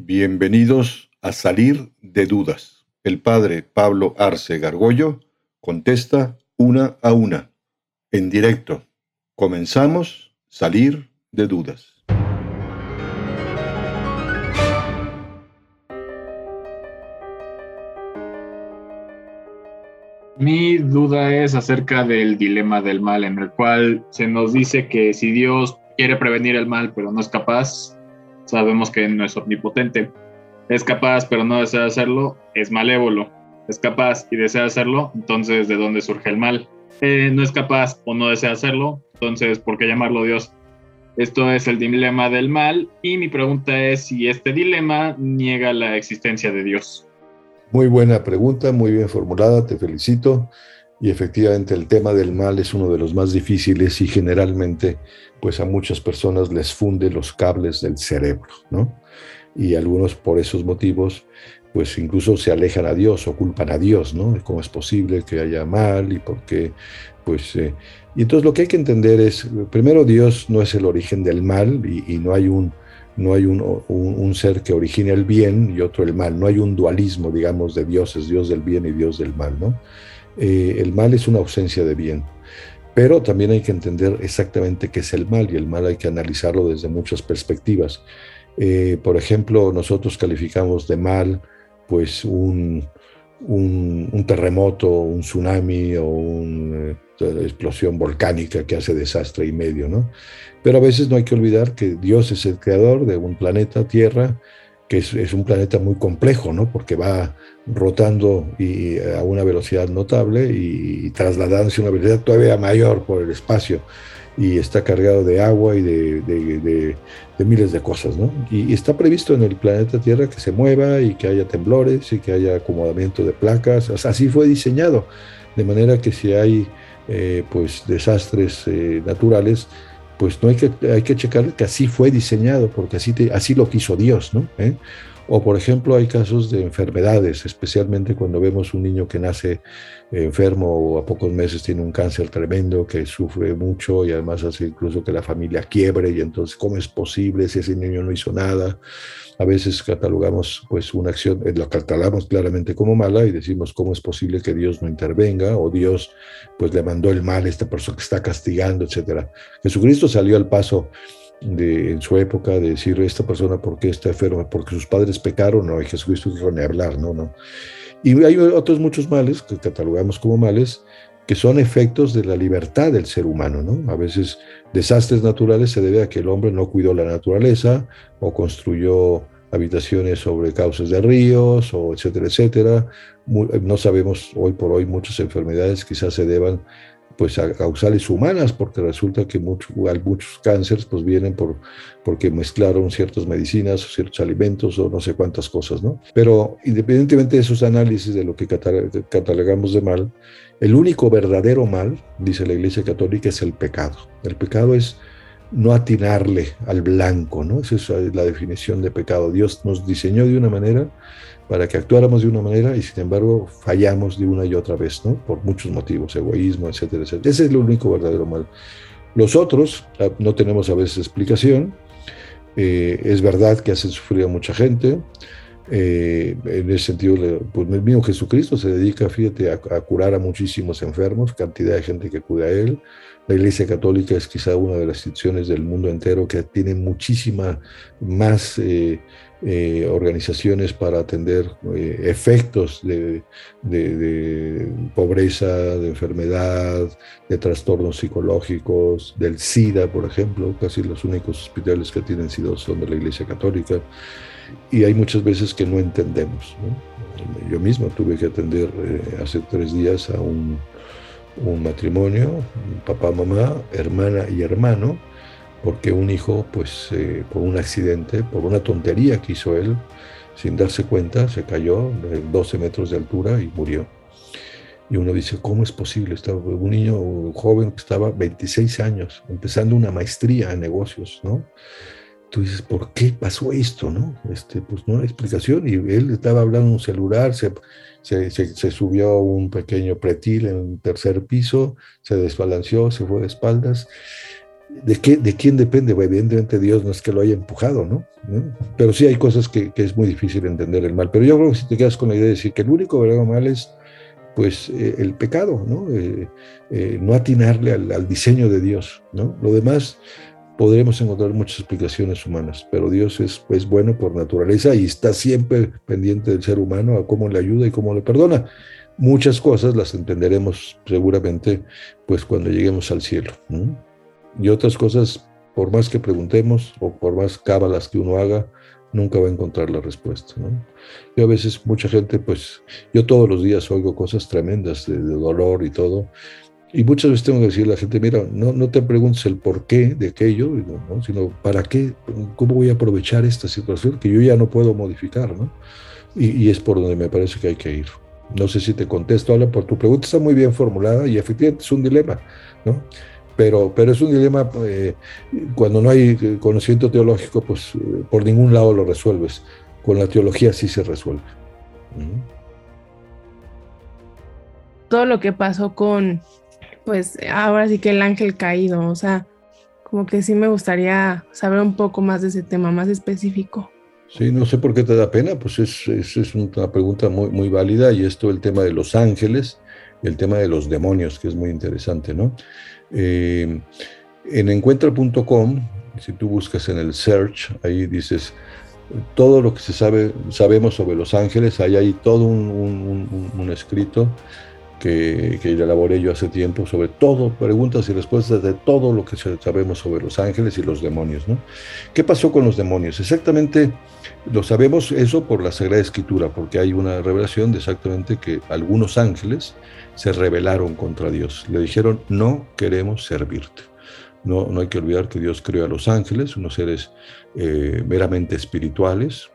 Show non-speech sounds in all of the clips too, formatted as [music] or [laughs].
Bienvenidos a Salir de Dudas. El padre Pablo Arce Gargollo contesta una a una, en directo. Comenzamos Salir de Dudas. Mi duda es acerca del dilema del mal, en el cual se nos dice que si Dios quiere prevenir el mal, pero no es capaz, sabemos que no es omnipotente. Es capaz, pero no desea hacerlo, es malévolo. Es capaz y desea hacerlo, entonces ¿de dónde surge el mal? Eh, no es capaz o no desea hacerlo, entonces ¿por qué llamarlo Dios? Esto es el dilema del mal y mi pregunta es si este dilema niega la existencia de Dios. Muy buena pregunta, muy bien formulada, te felicito. Y efectivamente el tema del mal es uno de los más difíciles y generalmente pues a muchas personas les funde los cables del cerebro, ¿no? Y algunos por esos motivos pues incluso se alejan a Dios o culpan a Dios, ¿no? ¿Cómo es posible que haya mal y por qué? Pues, eh, y entonces lo que hay que entender es, primero Dios no es el origen del mal y, no hay un, no hay un, un, ser que origine el bien y otro el mal, no hay un dualismo, digamos, de dioses, Dios del bien y Dios del mal, ¿no? Eh, el mal es una ausencia de bien. Pero también hay que entender exactamente qué es el mal y el mal hay que analizarlo desde muchas perspectivas. Eh, por ejemplo, nosotros calificamos de mal pues un, terremoto, un tsunami o una eh, explosión volcánica que hace desastre y medio, ¿no? Pero a veces no hay que olvidar que Dios es el creador de un planeta, Tierra, que es, un planeta muy complejo, ¿no? Porque va rotando y, a una velocidad notable y, trasladándose a una velocidad todavía mayor por el espacio y está cargado de agua y de, miles de cosas, ¿no? Y, está previsto en el planeta Tierra que se mueva y que haya temblores y que haya acomodamiento de placas, así fue diseñado, de manera que si hay eh, pues desastres eh, naturales, pues no hay que, hay que checar que así fue diseñado, porque así, así lo quiso Dios, ¿no? ¿Eh? O por ejemplo hay casos de enfermedades, especialmente cuando vemos un niño que nace enfermo o a pocos meses tiene un cáncer tremendo que sufre mucho y además hace incluso que la familia quiebre y entonces cómo es posible si ese niño no hizo nada. A veces catalogamos pues una acción, eh, lo catalogamos claramente como mala y decimos cómo es posible que Dios no intervenga o Dios pues le mandó el mal a esta persona que está castigando, etcétera. Jesucristo salió al paso de, en su época de decir, esta persona, ¿por qué está enferma? Porque sus padres pecaron, no, y Jesucristo dijo ni hablar, no, no. Y hay otros muchos males que catalogamos como males, que son efectos de la libertad del ser humano, ¿no? A veces desastres naturales se debe a que el hombre no cuidó la naturaleza o construyó habitaciones sobre cauces de ríos, o etcétera, etcétera. No sabemos hoy por hoy muchas enfermedades quizás se deban pues causales humanas, porque resulta que muchos muchos cánceres pues vienen por, porque mezclaron ciertas medicinas o ciertos alimentos o no sé cuántas cosas, ¿no? Pero independientemente de esos análisis de lo que catalogamos de mal, el único verdadero mal, dice la Iglesia Católica, es el pecado. El pecado es no atinarle al blanco, ¿no? Esa es la definición de pecado. Dios nos diseñó de una manera para que actuáramos de una manera y sin embargo fallamos de una y otra vez, ¿no? Por muchos motivos, egoísmo, etcétera, etcétera. Ese es el único verdadero mal. Los otros ah, no tenemos a veces explicación. Eh, es verdad que hacen sufrir a mucha gente. Eh, en ese sentido, pues el mismo Jesucristo se dedica, fíjate, a, a, curar a muchísimos enfermos, cantidad de gente que acude a Él. La Iglesia Católica es quizá una de las instituciones del mundo entero que tiene muchísima más eh, eh, organizaciones para atender eh, efectos de, pobreza, de enfermedad, de trastornos psicológicos, del SIDA, por ejemplo. Casi los únicos hospitales que tienen SIDA son de la Iglesia Católica. Y hay muchas veces que no entendemos. Yo mismo tuve que atender hace tres días a un un matrimonio, papá, mamá, hermana y hermano, porque un hijo, pues eh, por un accidente, por una tontería que hizo él, sin darse cuenta, se cayó de 12 metros de altura y murió. Y uno dice, ¿cómo es posible? Estaba un niño joven que estaba 26 años, empezando una maestría en negocios, ¿no? Tú dices, ¿por qué pasó esto? ¿no? Este, pues no hay explicación. Y él estaba hablando en un celular, se, se, subió a un pequeño pretil en un tercer piso, se desbalanceó, se fue de espaldas. ¿de, qué, ¿de quién depende? evidentemente Dios no es que lo haya empujado, ¿no? Pero sí hay cosas que, es muy difícil entender el mal. Pero yo creo que si te quedas con la idea de decir que el único verdadero mal es pues eh, el pecado, ¿no? Eh, eh, no atinarle al, diseño de Dios, ¿no? Lo demás podremos encontrar muchas explicaciones humanas, pero Dios es, es bueno por naturaleza y está siempre pendiente del ser humano a cómo le ayuda y cómo le perdona. Muchas cosas las entenderemos seguramente pues cuando lleguemos al cielo. Y otras cosas, por más que preguntemos o por más cábalas que uno haga, nunca va a encontrar la respuesta. Yo a veces, mucha gente, pues, yo todos los días oigo cosas tremendas de, dolor y todo, y muchas veces tengo que decirle a la gente, mira, no, no te preguntes el por qué de aquello, sino para qué, cómo voy a aprovechar esta situación que yo ya no puedo modificar, ¿no? Y, y es por donde me parece que hay que ir. No sé si te contesto, ahora por tu pregunta está muy bien formulada y efectivamente es un dilema, ¿no? Pero, pero es un dilema, eh, cuando no hay conocimiento teológico, pues eh, por ningún lado lo resuelves. Con la teología sí se resuelve. Todo lo que pasó con, pues ahora sí que el ángel caído, o sea, como que sí me gustaría saber un poco más de ese tema, más específico. Sí, no sé por qué te da pena, pues es, es, una pregunta muy, muy válida y esto el tema de los ángeles el tema de los demonios, que es muy interesante, ¿no? Eh, en encuentra.com, si tú buscas en el search, ahí dices todo lo que se sabe, sabemos sobre los ángeles, ahí hay todo un, escrito que, que, elaboré yo hace tiempo sobre todo, preguntas y respuestas de todo lo que sabemos sobre los ángeles y los demonios. ¿no? ¿Qué pasó con los demonios? Exactamente lo sabemos eso por la Sagrada Escritura, porque hay una revelación de exactamente que algunos ángeles se rebelaron contra Dios. Le dijeron, no queremos servirte. No, no hay que olvidar que Dios creó a los ángeles, unos seres eh, meramente espirituales.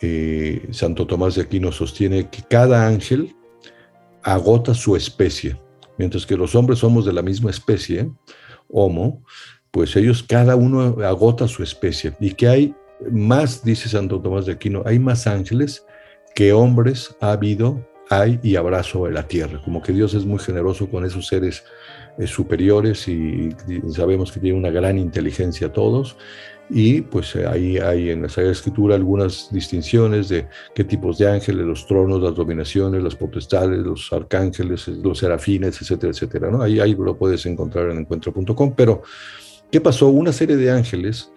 Eh, Santo Tomás de Aquino sostiene que cada ángel agota su especie, mientras que los hombres somos de la misma especie, Homo, pues ellos cada uno agota su especie y que hay más, dice Santo Tomás de Aquino, hay más ángeles que hombres ha habido hay y habrá sobre la tierra. Como que Dios es muy generoso con esos seres eh, superiores y, sabemos que tiene una gran inteligencia todos. Y pues eh, ahí hay en la Escritura algunas distinciones de qué tipos de ángeles, los tronos, las dominaciones, las potestades, los arcángeles, los serafines, etcétera, etcétera. ¿no? Ahí, ahí lo puedes encontrar en encuentro.com. Pero, ¿qué pasó? Una serie de ángeles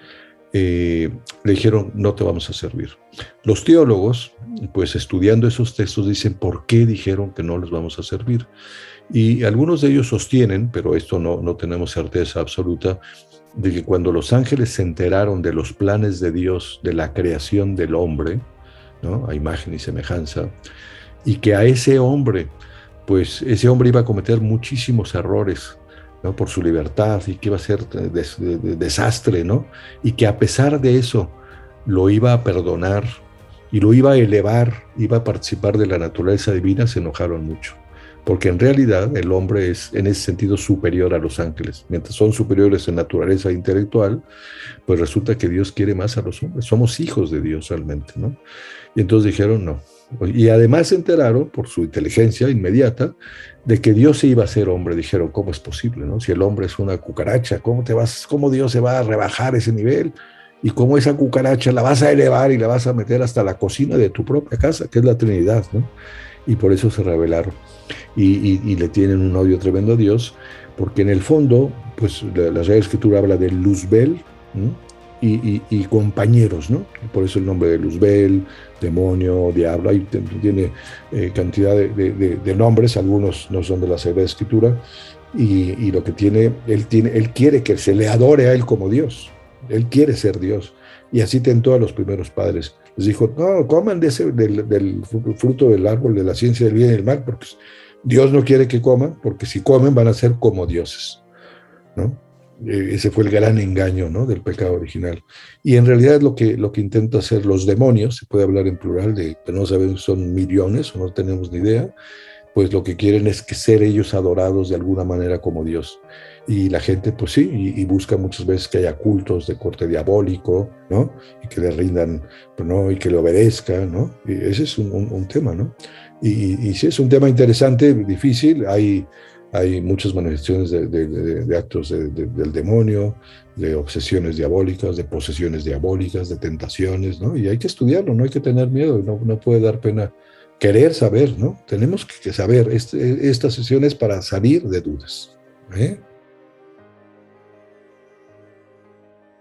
eh, le dijeron, no te vamos a servir. Los teólogos, pues estudiando esos textos, dicen, ¿por qué dijeron que no les vamos a servir? Y algunos de ellos sostienen, pero esto no, no tenemos certeza absoluta, de que cuando los ángeles se enteraron de los planes de Dios, de la creación del hombre, ¿no? a imagen y semejanza, y que a ese hombre, pues ese hombre iba a cometer muchísimos errores, por su libertad y que iba a ser desastre, ¿no? Y que a pesar de eso lo iba a perdonar y lo iba a elevar, iba a participar de la naturaleza divina, se enojaron mucho. Porque en realidad el hombre es en ese sentido superior a los ángeles. Mientras son superiores en naturaleza intelectual, pues resulta que Dios quiere más a los hombres. Somos hijos de Dios realmente, ¿no? Y entonces dijeron, no, y además se enteraron, por su inteligencia inmediata, de que Dios se iba a ser hombre. Dijeron, ¿cómo es posible? No? Si el hombre es una cucaracha, ¿cómo, te vas, ¿cómo Dios se va a rebajar ese nivel? Y cómo esa cucaracha la vas a elevar y la vas a meter hasta la cocina de tu propia casa, que es la Trinidad. ¿no? Y por eso se rebelaron. Y, le tienen un odio tremendo a Dios, porque en el fondo, pues la, la Escritura habla de Luzbel, y, compañeros, ¿no? Por eso el nombre de Luzbel, demonio, diablo, ahí tiene eh, cantidad de, nombres, algunos no son de la Sagrada Escritura, y, lo que tiene él, tiene, él quiere que se le adore a él como Dios, él quiere ser Dios, y así tentó a los primeros padres. Les dijo, no, coman de ese, del, fruto del árbol de la ciencia del bien y del mal, porque Dios no quiere que coman, porque si comen van a ser como dioses, ¿no? Eh, ese fue el gran engaño ¿no? del pecado original. Y en realidad lo que, lo que intenta hacer los demonios, se puede hablar en plural, de, pero no sabemos si son millones o no tenemos ni idea, pues lo que quieren es que ser ellos adorados de alguna manera como Dios. Y la gente, pues sí, y, busca muchas veces que haya cultos de corte diabólico, ¿no? Y que le rindan, pues, ¿no? Y que le obedezcan, ¿no? Y ese es un, tema, ¿no? Y, sí, es un tema interesante, difícil. Hay hay muchas manifestaciones de, actos del demonio, de obsesiones diabólicas, de posesiones diabólicas, de tentaciones, ¿no? Y hay que estudiarlo, no hay que tener miedo, no, no puede dar pena querer saber, ¿no? Tenemos que, saber, este, esta sesión es para salir de dudas. ¿eh?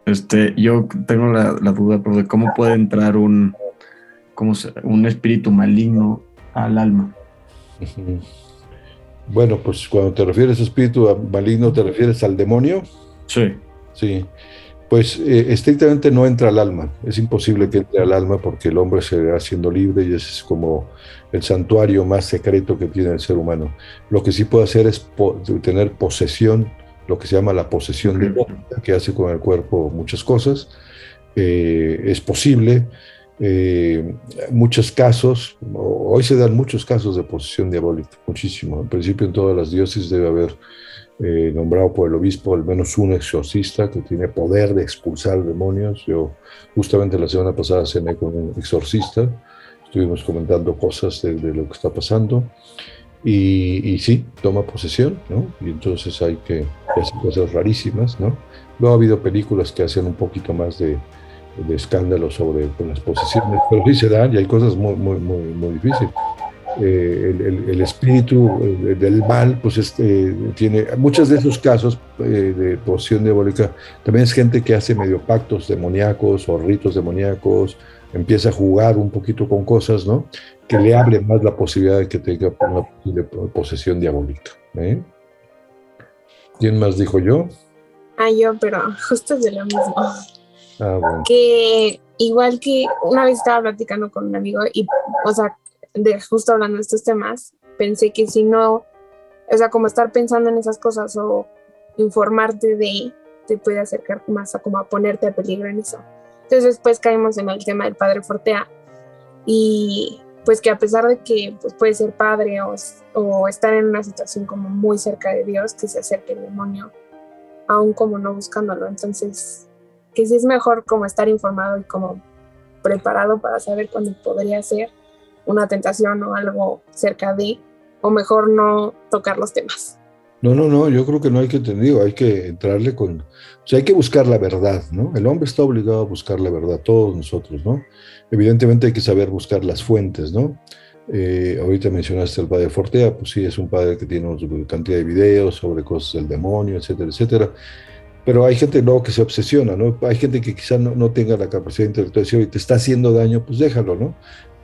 Este, yo tengo la, duda de cómo puede entrar un, como un espíritu maligno al alma. [laughs] Bueno, pues cuando te refieres a espíritu maligno, ¿te refieres al demonio? Sí. Sí. Pues eh, estrictamente no entra al alma. Es imposible que entre al alma porque el hombre se va haciendo libre y ese es como el santuario más secreto que tiene el ser humano. Lo que sí puede hacer es tener posesión, lo que se llama la posesión de que hace con el cuerpo muchas cosas. Eh, es posible eh, muchos casos, hoy se dan muchos casos de posesión diabólica, muchísimo. En principio en todas las diócesis debe haber eh, nombrado por el obispo al menos un exorcista que tiene poder de expulsar demonios. Yo justamente la semana pasada cené con un exorcista, estuvimos comentando cosas de, lo que está pasando y, y, sí, toma posesión, ¿no? Y entonces hay que hacer cosas rarísimas, ¿no? Luego ha habido películas que hacen un poquito más de, de escándalo sobre las posiciones, pero sí se dan y hay cosas muy, muy, muy, muy difíciles. Eh, el, el, espíritu del mal, pues este, tiene muchos de esos casos eh, de posición diabólica, también es gente que hace medio pactos demoníacos o ritos demoníacos, empieza a jugar un poquito con cosas, ¿no? Que le hable más la posibilidad de que tenga una posesión diabólica. ¿eh? ¿Quién más dijo yo? Ah, yo, pero justo es de lo mismo. Ah, que igual que una vez estaba platicando con un amigo y, o sea, de justo hablando de estos temas, pensé que si no, o sea, como estar pensando en esas cosas o informarte de, te puede acercar más a como a ponerte a peligro en eso. Entonces después caímos en el tema del padre Fortea y pues que a pesar de que pues, puede ser padre o, o estar en una situación como muy cerca de Dios, que se acerque el demonio, aún como no buscándolo. Entonces que sí es mejor como estar informado y como preparado para saber cuándo podría ser una tentación o algo cerca de, o mejor no tocar los temas. No, no, no, yo creo que no hay que entendido, hay que entrarle con, o sea, hay que buscar la verdad, ¿no? El hombre está obligado a buscar la verdad, todos nosotros, ¿no? Evidentemente hay que saber buscar las fuentes, ¿no? Eh, ahorita mencionaste al padre Fortea, pues sí, es un padre que tiene una cantidad de videos sobre cosas del demonio, etcétera, etcétera. Pero hay gente luego que se obsesiona, ¿no? Hay gente que quizá no, no tenga la capacidad intelectual de decir, te está haciendo daño, pues déjalo, ¿no?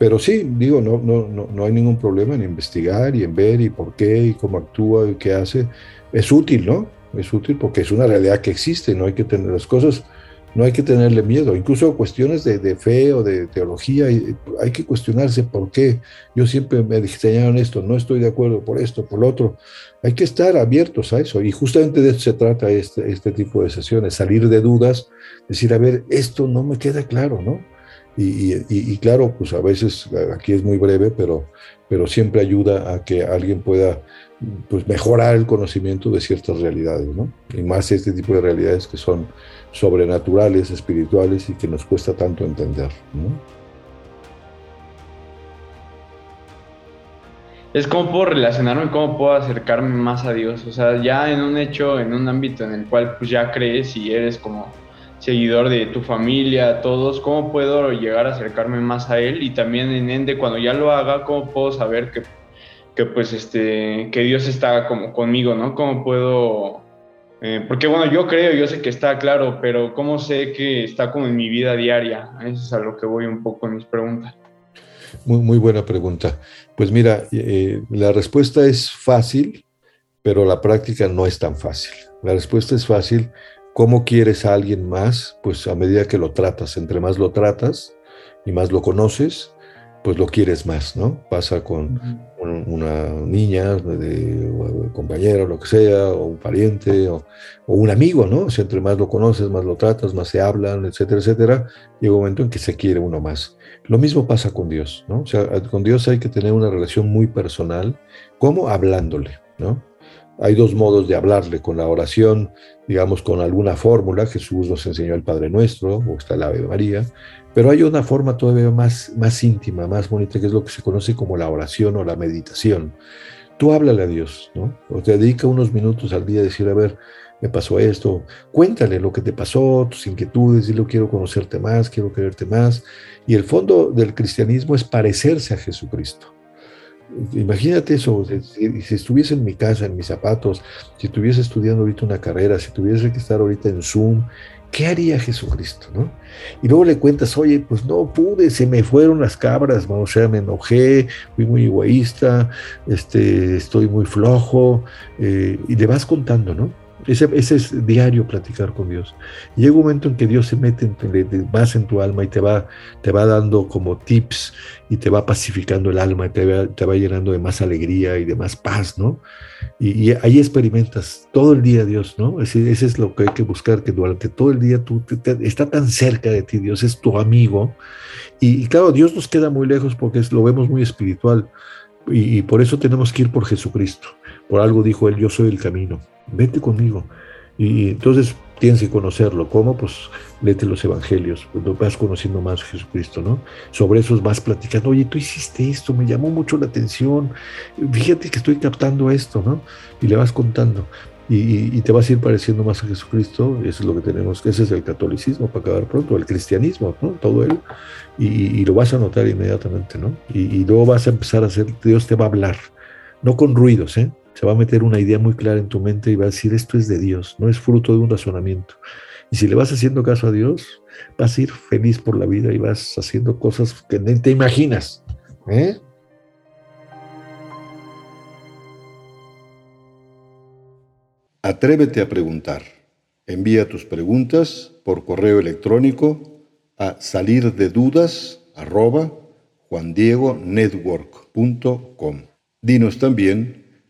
Pero sí, digo, no, no, no, no hay ningún problema en investigar y en ver y por qué y cómo actúa y qué hace. Es útil, ¿no? Es útil porque es una realidad que existe, no hay que tener las cosas no hay que tenerle miedo. Incluso cuestiones de, fe o de teología, hay que cuestionarse por qué. Yo siempre me enseñaron esto, no estoy de acuerdo por esto, por lo otro. Hay que estar abiertos a eso. Y justamente de eso se trata este, este tipo de sesiones, salir de dudas, decir, a ver, esto no me queda claro, ¿no? Y, claro, pues a veces aquí es muy breve, pero, pero siempre ayuda a que alguien pueda pues, mejorar el conocimiento de ciertas realidades, ¿no? Y más este tipo de realidades que son sobrenaturales, espirituales y que nos cuesta tanto entender. Es cómo puedo relacionarme, cómo puedo acercarme más a Dios. O sea, ya en un hecho, en un ámbito en el cual pues ya crees y eres como seguidor de tu familia, todos, cómo puedo llegar a acercarme más a Él y también en Ende cuando ya lo haga, cómo puedo saber que, que pues este, que Dios está como conmigo, ¿no? Cómo puedo eh, porque bueno, yo creo, yo sé que está claro, pero ¿cómo sé que está como en mi vida diaria? Eso es a lo que voy un poco en mis preguntas. Muy, buena pregunta. Pues mira, eh, la respuesta es fácil, pero la práctica no es tan fácil. La respuesta es fácil. ¿Cómo quieres a alguien más? Pues a medida que lo tratas, entre más lo tratas y más lo conoces, pues lo quieres más, ¿no? Pasa con una niña, de, compañero, lo que sea, o un pariente, o, un amigo, ¿no? O sea, entre más lo conoces, más lo tratas, más se hablan, etcétera, etcétera, llega un momento en que se quiere uno más. Lo mismo pasa con Dios, ¿no? O sea, con Dios hay que tener una relación muy personal, como hablándole, ¿no? Hay dos modos de hablarle, con la oración, digamos, con alguna fórmula, Jesús nos enseñó el Padre Nuestro, o está el Ave María, pero hay una forma todavía más, más íntima, más bonita, que es lo que se conoce como la oración o la meditación. tú háblale a Dios, ¿no? O te dedica unos minutos al día a decir, a ver, me pasó esto, cuéntale lo que te pasó, tus inquietudes, dile, quiero conocerte más, quiero quererte más. Y el fondo del cristianismo es parecerse a Jesucristo. Imagínate eso, si, si, estuviese en mi casa, en mis zapatos, si estuviese estudiando ahorita una carrera, si tuviese que estar ahorita en Zoom, ¿qué haría Jesucristo? ¿no? Y luego le cuentas, oye, pues no pude, se me fueron las cabras, o sea, me enojé, fui muy egoísta, este, estoy muy flojo, eh, y le vas contando, ¿no? Ese, es diario platicar con Dios. llega un momento en que Dios se mete en, en tu alma y te va, te va dando como tips y te va pacificando el alma y te va, te va llenando de más alegría y de más paz, ¿no? Y, ahí experimentas todo el día Dios, ¿no? Ese, ese, es lo que hay que buscar, que durante todo el día tú está tan cerca de ti, Dios es tu amigo. Y, claro, Dios nos queda muy lejos porque lo vemos muy espiritual. y por eso tenemos que ir por Jesucristo. Por algo dijo él, yo soy el camino vete conmigo. Y entonces tienes que conocerlo. ¿Cómo? Pues léete los evangelios, pues vas conociendo más a Jesucristo, ¿no? Sobre eso vas platicando, oye, tú hiciste esto, me llamó mucho la atención, fíjate que estoy captando esto, ¿no? Y le vas contando. Y, te vas a ir pareciendo más a Jesucristo, eso es lo que tenemos, ese es el catolicismo para acabar pronto, el cristianismo, ¿no? Todo él, y, lo vas a notar inmediatamente, ¿no? Y, y luego vas a empezar a hacer, Dios te va a hablar, no con ruidos, ¿eh? Se va a meter una idea muy clara en tu mente y va a decir, esto es de Dios, no es fruto de un razonamiento. Y si le vas haciendo caso a Dios, vas a ir feliz por la vida y vas haciendo cosas que ni te imaginas. ¿eh? Atrévete a preguntar. Envía tus preguntas por correo electrónico a salir de dudas Dinos también